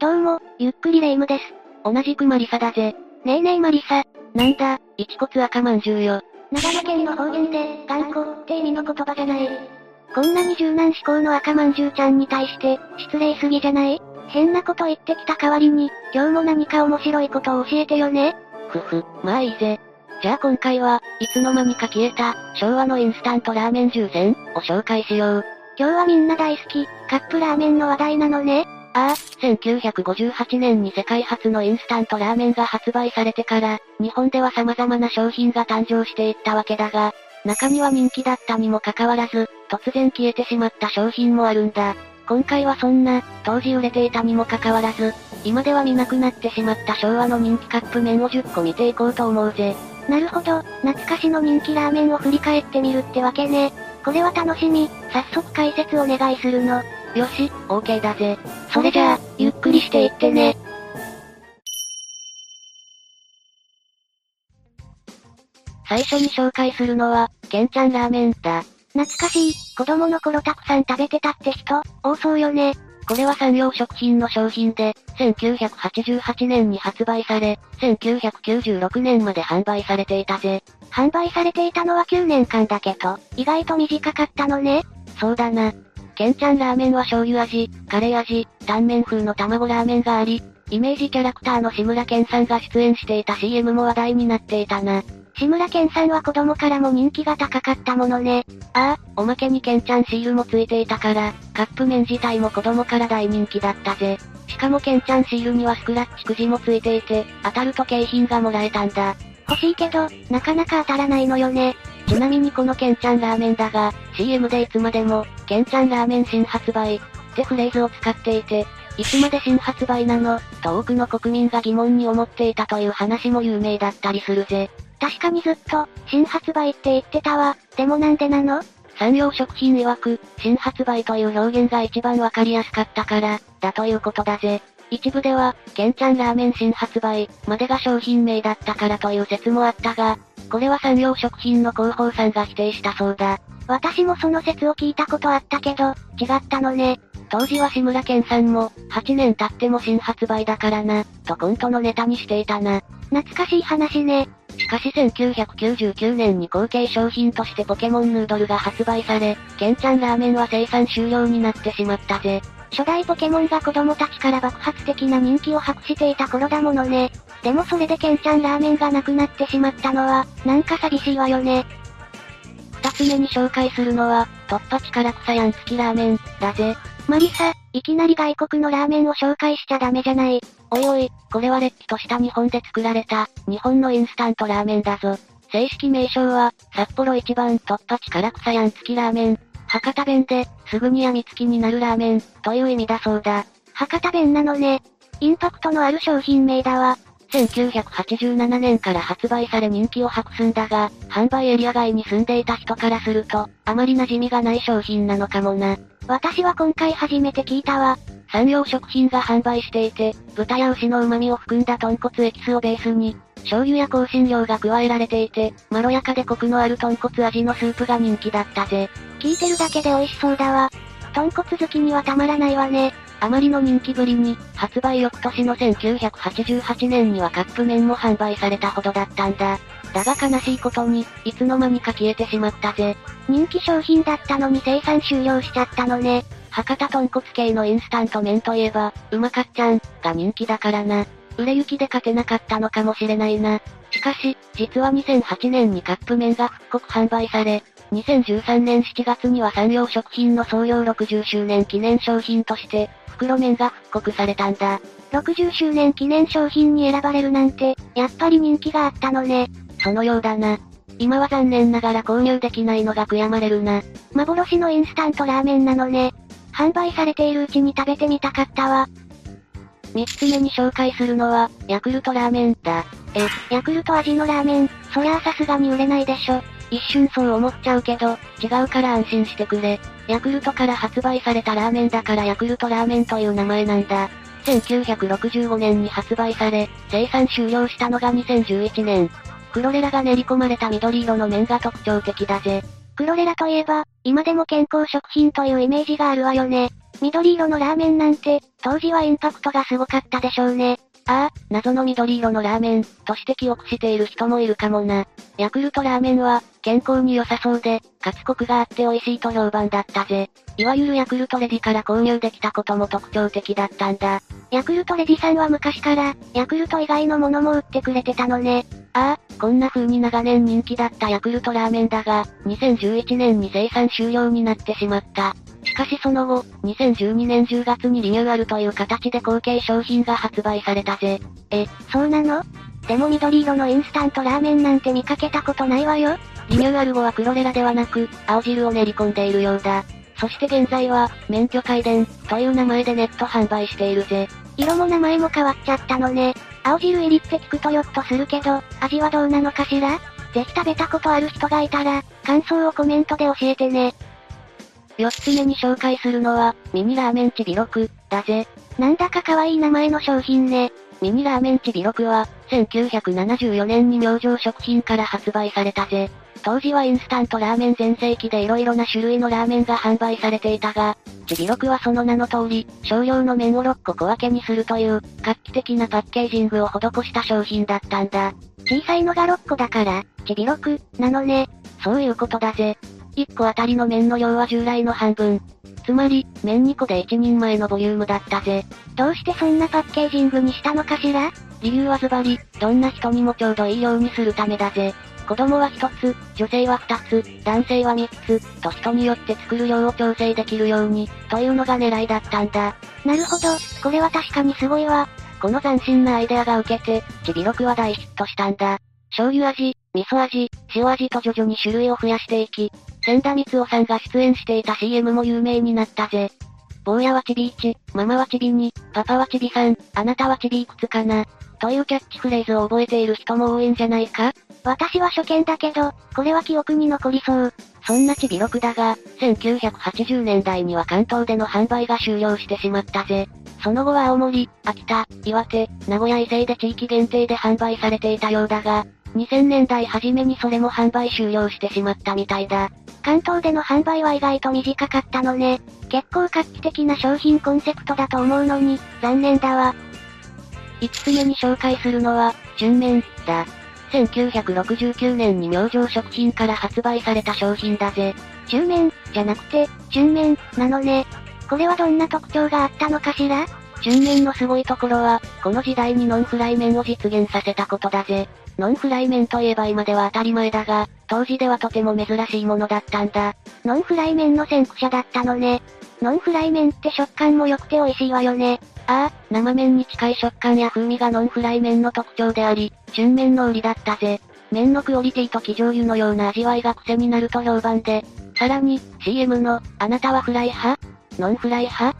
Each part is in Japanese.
どうも、ゆっくりレ夢ムです。同じくマリサだぜ。ねえねえマリサ。なんだ、一骨赤まんじゅうよ。長野県の方言で、頑固って意味の言葉じゃない。こんなに柔軟思考の赤まんじゅうちゃんに対して、失礼すぎじゃない？変なこと言ってきた代わりに、今日も何か面白いことを教えてよね。ふふ、まあいいぜ。じゃあ今回は、いつの間にか消えた、昭和のインスタントラーメン10選を紹介しよう。今日はみんな大好き、カップラーメンの話題なのね。ああ、1958年に世界初のインスタントラーメンが発売されてから、日本では様々な商品が誕生していったわけだが、中には人気だったにもかかわらず、突然消えてしまった商品もあるんだ。今回はそんな、当時売れていたにもかかわらず、今では見なくなってしまった昭和の人気カップ麺を10個見ていこうと思うぜ。なるほど、懐かしの人気ラーメンを振り返ってみるってわけね。これは楽しみ、早速解説お願いするの。よし、OK だぜ。それじゃあ、ゆっくりしていってね。最初に紹介するのは、ケンちゃんラーメンだ。懐かしい、子供の頃たくさん食べてたって人、多そうよね。これは産業食品の商品で、1988年に発売され、1996年まで販売されていたぜ。販売されていたのは9年間だけど、意外と短かったのね。そうだな。ケンちゃんラーメンは醤油味、カレー味、タンメン風の卵ラーメンがあり、イメージキャラクターの志村けんさんが出演していた CM も話題になっていたな。志村けんさんは子供からも人気が高かったものね。ああ、おまけにケンちゃんシールもついていたから、カップ麺自体も子供から大人気だったぜ。しかもケンちゃんシールにはスクラッチくじもついていて、当たると景品がもらえたんだ。欲しいけど、なかなか当たらないのよね。ちなみにこのケンちゃんラーメンだが、CM でいつまでも、ケンちゃんラーメン新発売、ってフレーズを使っていて、いつまで新発売なの、と多くの国民が疑問に思っていたという話も有名だったりするぜ。確かにずっと、新発売って言ってたわ。でもなんでなの？産業食品曰く、新発売という表現が一番わかりやすかったから、だということだぜ。一部では、ケンちゃんラーメン新発売、までが商品名だったからという説もあったが、これは産業食品の広報さんが否定したそうだ。私もその説を聞いたことあったけど、違ったのね。当時は志村けんさんも、8年経っても新発売だからな、とコントのネタにしていたな。懐かしい話ね。しかし1999年に後継商品としてポケモンヌードルが発売され、ケンちゃんラーメンは生産終了になってしまったぜ。初代ポケモンが子供たちから爆発的な人気を博していた頃だものね。でもそれでケンちゃんラーメンがなくなってしまったのは、なんか寂しいわよね。二つ目に紹介するのは、突破力草やん付きラーメン、だぜ。マリサ、いきなり外国のラーメンを紹介しちゃダメじゃない。おいおい、これはれっきとした日本で作られた、日本のインスタントラーメンだぞ。正式名称は、札幌一番突破力草やん付きラーメン。博多弁で、すぐにやみつきになるラーメン、という意味だそうだ。博多弁なのね。インパクトのある商品名だわ。1987年から発売され人気を博すんだが、販売エリア外に住んでいた人からすると、あまり馴染みがない商品なのかもな。私は今回初めて聞いたわ。産業食品が販売していて、豚や牛の旨味を含んだ豚骨エキスをベースに、醤油や香辛料が加えられていて、まろやかでコクのある豚骨味のスープが人気だったぜ。聞いてるだけで美味しそうだわ。豚骨好きにはたまらないわね。あまりの人気ぶりに、発売翌年の1988年にはカップ麺も販売されたほどだったんだ。だが悲しいことに、いつの間にか消えてしまったぜ。人気商品だったのに生産終了しちゃったのね。博多豚骨系のインスタント麺といえば、うまかっちゃん、が人気だからな。売れ行きで勝てなかったのかもしれないな。しかし、実は2008年にカップ麺が復刻販売され、2013年7月には産業食品の創業60周年記念商品として、袋麺が復刻されたんだ。60周年記念商品に選ばれるなんて、やっぱり人気があったのね。そのようだな。今は残念ながら購入できないのが悔やまれるな。幻のインスタントラーメンなのね。販売されているうちに食べてみたかったわ。三つ目に紹介するのは、ヤクルトラーメンだ。え、ヤクルト味のラーメン、そりゃあさすがに売れないでしょ。一瞬そう思っちゃうけど、違うから安心してくれ。ヤクルトから発売されたラーメンだからヤクルトラーメンという名前なんだ。1965年に発売され、生産終了したのが2011年。クロレラが練り込まれた緑色の麺が特徴的だぜ。クロレラといえば、今でも健康食品というイメージがあるわよね。緑色のラーメンなんて、当時はインパクトがすごかったでしょうね。ああ、謎の緑色のラーメン、として記憶している人もいるかもな。ヤクルトラーメンは、健康に良さそうで、かつコクがあって美味しいと評判だったぜ。いわゆるヤクルトレディから購入できたことも特徴的だったんだ。ヤクルトレディさんは昔から、ヤクルト以外のものも売ってくれてたのね。ああ、こんな風に長年人気だったヤクルトラーメンだが、2011年に生産終了になってしまった。しかしその後、2012年10月にリニューアルという形で後継商品が発売されたぜ。え、そうなの？でも緑色のインスタントラーメンなんて見かけたことないわよ。リニューアル後はクロレラではなく、青汁を練り込んでいるようだ。そして現在は、免許改伝、という名前でネット販売しているぜ。色も名前も変わっちゃったのね。青汁入りって聞くとよっとするけど、味はどうなのかしら？ぜひ食べたことある人がいたら、感想をコメントで教えてね。四つ目に紹介するのは、ミニラーメンチビロク、だぜ。なんだか可愛い名前の商品ね。ミニラーメンチビロクは、1974年に明星食品から発売されたぜ。当時はインスタントラーメン全盛期で色々な種類のラーメンが販売されていたが、チビロクはその名の通り、少量の麺を6個小分けにするという、画期的なパッケージングを施した商品だったんだ。小さいのが6個だから、チビロク、なのね。そういうことだぜ。1個あたりの麺の量は従来の半分。つまり、麺2個で1人前のボリュームだったぜ。どうしてそんなパッケージングにしたのかしら？理由はズバリ、どんな人にもちょうどいいようにするためだぜ。子供は1つ、女性は2つ、男性は3つ、と人によって作る量を調整できるように、というのが狙いだったんだ。なるほど、これは確かにすごいわ。この斬新なアイデアが受けて、ちびろくは大ヒットしたんだ。醤油味、味噌味、塩味と徐々に種類を増やしていき、千田光夫さんが出演していた CM も有名になったぜ。坊やはちびーち、ママはちびに、パパはちびさん、あなたはちびいくつかな。というキャッチフレーズを覚えている人も多いんじゃないか？私は初見だけど、これは記憶に残りそう。そんなちびろくだが、1980年代には関東での販売が終了してしまったぜ。その後は青森、秋田、岩手、名古屋以西で地域限定で販売されていたようだが、2000年代初めにそれも販売終了してしまったみたいだ。関東での販売は意外と短かったのね。結構画期的な商品コンセプトだと思うのに、残念だわ。5つ目に紹介するのは、純麺、だ。1969年に明星食品から発売された商品だぜ。中麺、じゃなくて、純麺、なのね。これはどんな特徴があったのかしら？純麺のすごいところは、この時代にノンフライ麺を実現させたことだぜ。ノンフライ麺といえば今では当たり前だが、当時ではとても珍しいものだったんだ。ノンフライ麺の先駆者だったのね。ノンフライ麺って食感も良くて美味しいわよね。ああ、生麺に近い食感や風味がノンフライ麺の特徴であり、純麺の売りだったぜ。麺のクオリティと生醤油のような味わいが癖になると評判で、さらに、CM の、あなたはフライ派？ノンフライ派？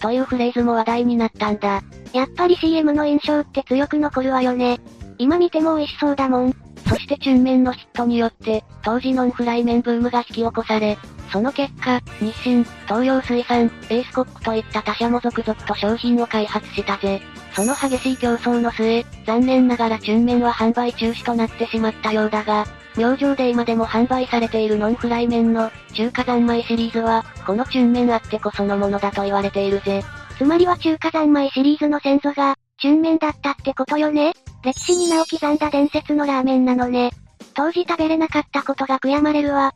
というフレーズも話題になったんだ。やっぱり CM の印象って強く残るわよね。今見ても美味しそうだもん。そして純麺のヒットによって、当時ノンフライ麺ブームが引き起こされ、その結果、日清、東洋水産、エースコックといった他社も続々と商品を開発したぜ。その激しい競争の末、残念ながらチュン麺は販売中止となってしまったようだが、明星で今でも販売されているノンフライ麺の中華三昧シリーズは、このチュン麺あってこそのものだと言われているぜ。つまりは中華三昧シリーズの先祖が、チュン麺だったってことよね？歴史に名を刻んだ伝説のラーメンなのね。当時食べれなかったことが悔やまれるわ。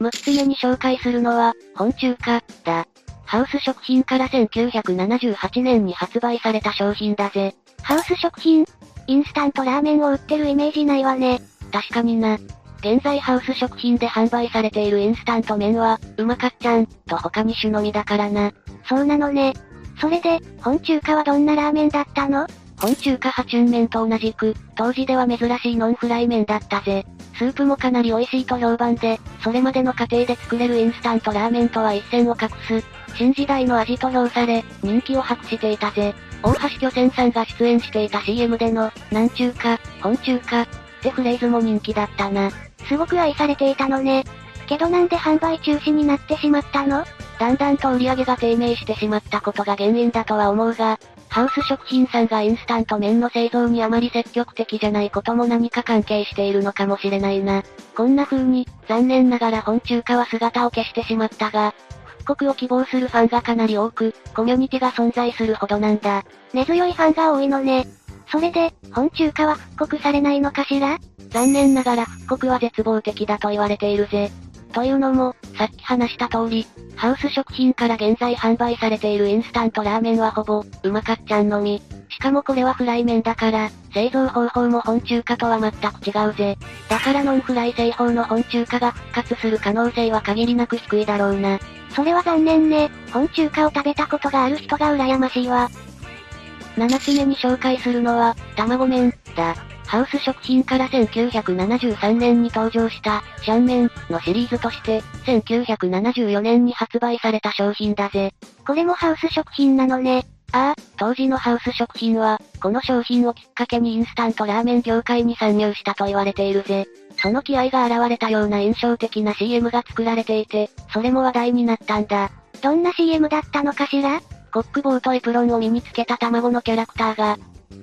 6つ目に紹介するのは、本中華、だ。ハウス食品から1978年に発売された商品だぜ。ハウス食品インスタントラーメンを売ってるイメージないわね。確かにな。現在ハウス食品で販売されているインスタント麺は、うまかっちゃん、と他に種のみだからな。そうなのね。それで、本中華はどんなラーメンだったの？本中華派中麺と同じく、当時では珍しいノンフライ麺だったぜ。スープもかなり美味しいと評判で、それまでの過程で作れるインスタントラーメンとは一線を画す、新時代の味と評され、人気を博していたぜ。大橋巨泉さんが出演していた CM での、南中華、本中華、ってフレーズも人気だったな。すごく愛されていたのね。けどなんで販売中止になってしまったの？だんだんと売り上げが低迷してしまったことが原因だとは思うが、ハウス食品さんがインスタント麺の製造にあまり積極的じゃないことも何か関係しているのかもしれないな。こんな風に、残念ながら本中華は姿を消してしまったが、復刻を希望するファンがかなり多く、コミュニティが存在するほどなんだ。根強いファンが多いのね。それで、本中華は復刻されないのかしら？残念ながら復刻は絶望的だと言われているぜ。というのも、さっき話した通り、ハウス食品から現在販売されているインスタントラーメンはほぼ、うまかっちゃんのみ。しかもこれはフライ麺だから、製造方法も本中華とは全く違うぜ。だからノンフライ製法の本中華が復活する可能性は限りなく低いだろうな。それは残念ね。本中華を食べたことがある人が羨ましいわ。7つ目に紹介するのは、卵麺、だ。ハウス食品から1973年に登場した、シャンメンのシリーズとして、1974年に発売された商品だぜ。これもハウス食品なのね。ああ、当時のハウス食品は、この商品をきっかけにインスタントラーメン業界に参入したと言われているぜ。その気合が現れたような印象的な CM が作られていて、それも話題になったんだ。どんな CM だったのかしら？コックボーとエプロンを身につけた卵のキャラクターが、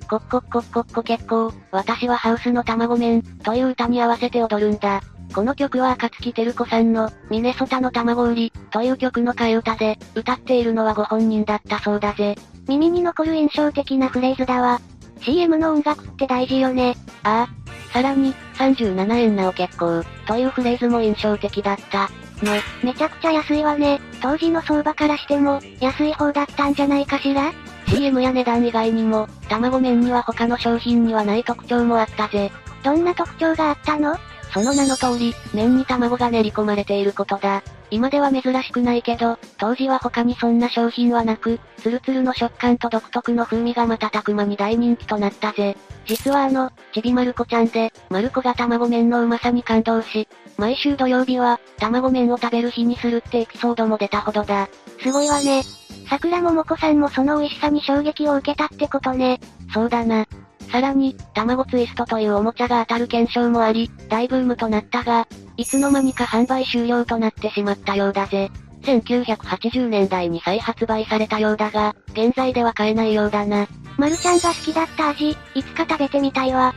コッコッコッコッコ結構、私はハウスの卵麺、という歌に合わせて踊るんだ。この曲は赤月照子さんの、ミネソタの卵売り、という曲の替え歌で、歌っているのはご本人だったそうだぜ。耳に残る印象的なフレーズだわ。CM の音楽って大事よね。ああ。さらに、37円なお結構、というフレーズも印象的だった。ね、めちゃくちゃ安いわね。当時の相場からしても、安い方だったんじゃないかしら？?CM や値段以外にも、卵麺には他の商品にはない特徴もあったぜ。どんな特徴があったの？その名の通り、麺に卵が練り込まれていることだ。今では珍しくないけど、当時は他にそんな商品はなく、ツルツルの食感と独特の風味が瞬く間に大人気となったぜ。実はあの、ちびまる子ちゃんで、まる子が卵麺のうまさに感動し、毎週土曜日は、卵麺を食べる日にするってエピソードも出たほどだ。すごいわね。桜桃子さんもその美味しさに衝撃を受けたってことね。そうだな。さらに、卵ツイストというおもちゃが当たる検証もあり、大ブームとなったが、いつの間にか販売終了となってしまったようだぜ。1980年代に再発売されたようだが、現在では買えないようだな。まるちゃんが好きだった味、いつか食べてみたいわ。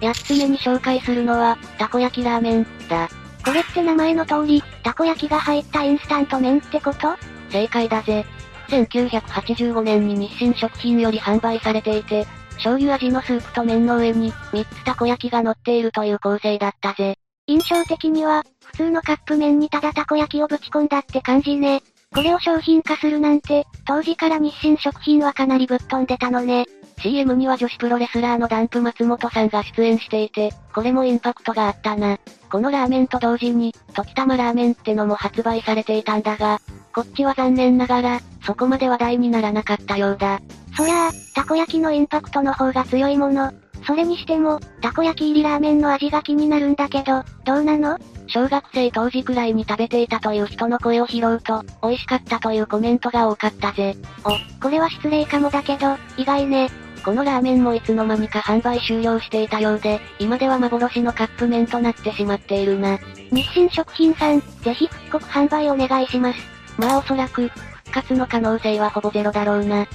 8つ目に紹介するのは、たこ焼きラーメン、だ。これって名前の通り、たこ焼きが入ったインスタント麺ってこと？正解だぜ。1985年に日清食品より販売されていて、醤油味のスープと麺の上に、3つたこ焼きが乗っているという構成だったぜ。印象的には、普通のカップ麺にただたこ焼きをぶち込んだって感じね。これを商品化するなんて、当時から日清食品はかなりぶっ飛んでたのね。CM には女子プロレスラーのダンプ松本さんが出演していて、これもインパクトがあったな。このラーメンと同時に、時玉ラーメンってのも発売されていたんだが、こっちは残念ながら、そこまで話題にならなかったようだ。そりゃあ、たこ焼きのインパクトの方が強いもの。それにしても、たこ焼き入りラーメンの味が気になるんだけど、どうなの？小学生当時くらいに食べていたという人の声を拾うと、美味しかったというコメントが多かったぜ。お、これは失礼かもだけど、意外ね。このラーメンもいつの間にか販売終了していたようで、今では幻のカップ麺となってしまっているな。日清食品さん、ぜひ復刻販売お願いします。まあおそらく、復活の可能性はほぼゼロだろうな。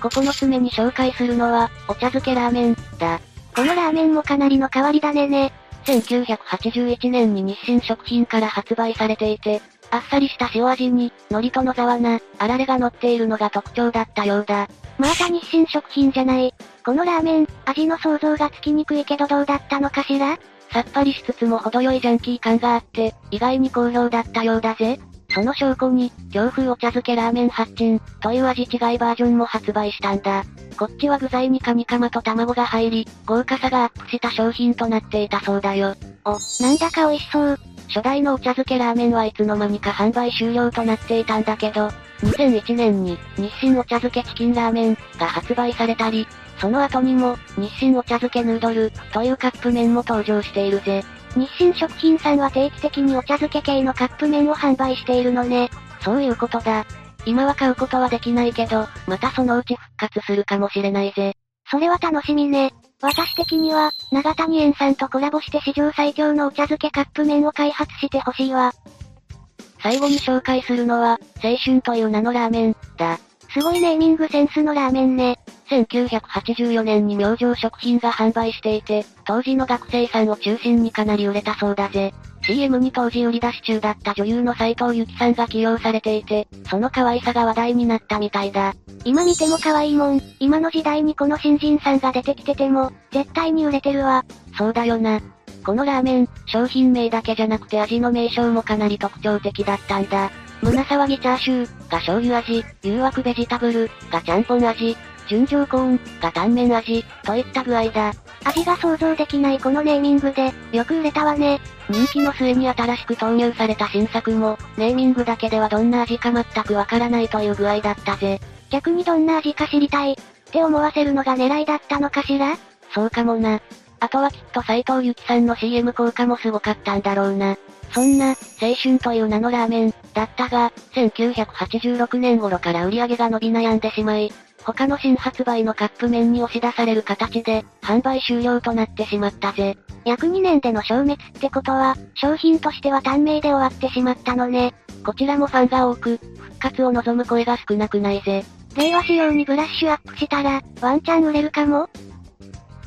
9つ目に紹介するのは、お茶漬けラーメン、だ。このラーメンもかなりの変わり種ね。1981年に日清食品から発売されていて、あっさりした塩味に、海苔と野沢菜、あられが乗っているのが特徴だったようだ。また日清食品じゃない。このラーメン、味の想像がつきにくいけどどうだったのかしら？さっぱりしつつも程よいジャンキー感があって、意外に好評だったようだぜ。その証拠に、京風お茶漬けラーメン発鎮、という味違いバージョンも発売したんだ。こっちは具材にカニカマと卵が入り、豪華さがアップした商品となっていたそうだよ。お、なんだか美味しそう。初代のお茶漬けラーメンはいつの間にか販売終了となっていたんだけど、2001年に日清お茶漬けチキンラーメンが発売されたり、その後にも日清お茶漬けヌードルというカップ麺も登場しているぜ。日清食品さんは定期的にお茶漬け系のカップ麺を販売しているのね。そういうことだ。今は買うことはできないけど、またそのうち復活するかもしれないぜ。それは楽しみね。私的には、長谷園さんとコラボして史上最強のお茶漬けカップ麺を開発してほしいわ。最後に紹介するのは、青春という名のラーメン、だ。すごいネーミングセンスのラーメンね。1984年に明星食品が販売していて、当時の学生さんを中心にかなり売れたそうだぜ。CM に当時売り出し中だった女優の斎藤由貴さんが起用されていて、その可愛さが話題になったみたいだ。今見ても可愛いもん、今の時代にこの新人さんが出てきてても、絶対に売れてるわ。そうだよな。このラーメン、商品名だけじゃなくて味の名称もかなり特徴的だったんだ。胸騒ぎチャーシュー、が醤油味、誘惑ベジタブル、がちゃんぽん味、純情コーン、がタンメン味、といった具合だ。味が想像できないこのネーミングで、よく売れたわね。人気の末に新しく投入された新作も、ネーミングだけではどんな味か全くわからないという具合だったぜ。逆にどんな味か知りたい、って思わせるのが狙いだったのかしら？そうかもな。あとはきっと斎藤由貴さんの CM 効果もすごかったんだろうな。そんな、青春という名のラーメン、だったが、1986年頃から売り上げが伸び悩んでしまい、他の新発売のカップ麺に押し出される形で、販売終了となってしまったぜ。約2年での消滅ってことは、商品としては短命で終わってしまったのね。こちらもファンが多く、復活を望む声が少なくないぜ。令和仕様にブラッシュアップしたら、ワンチャン売れるかも？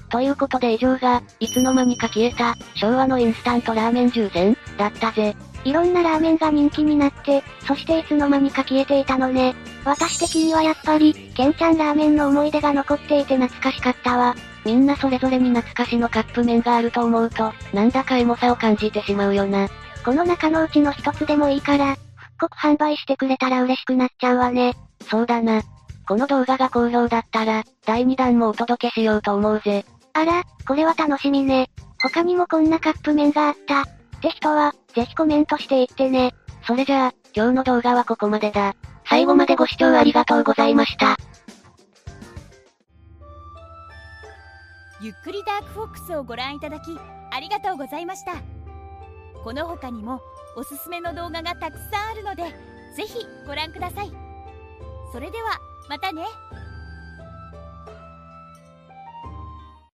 ということで以上が、いつの間にか消えた、昭和のインスタントラーメン10選、だったぜ。いろんなラーメンが人気になって、そしていつの間にか消えていたのね。私的にはやっぱり、ケンちゃんラーメンの思い出が残っていて懐かしかったわ。みんなそれぞれに懐かしのカップ麺があると思うと、なんだかエモさを感じてしまうよな。この中のうちの一つでもいいから、復刻販売してくれたら嬉しくなっちゃうわね。そうだな。この動画が好評だったら、第2弾もお届けしようと思うぜ。あら、これは楽しみね。他にもこんなカップ麺があった。って人は、ぜひコメントしていってね。それじゃあ、今日の動画はここまでだ。最後までご視聴ありがとうございました。ゆっくりダークフォックスをご覧いただき、ありがとうございました。この他にも、おすすめの動画がたくさんあるので、ぜひご覧ください。それでは、またね。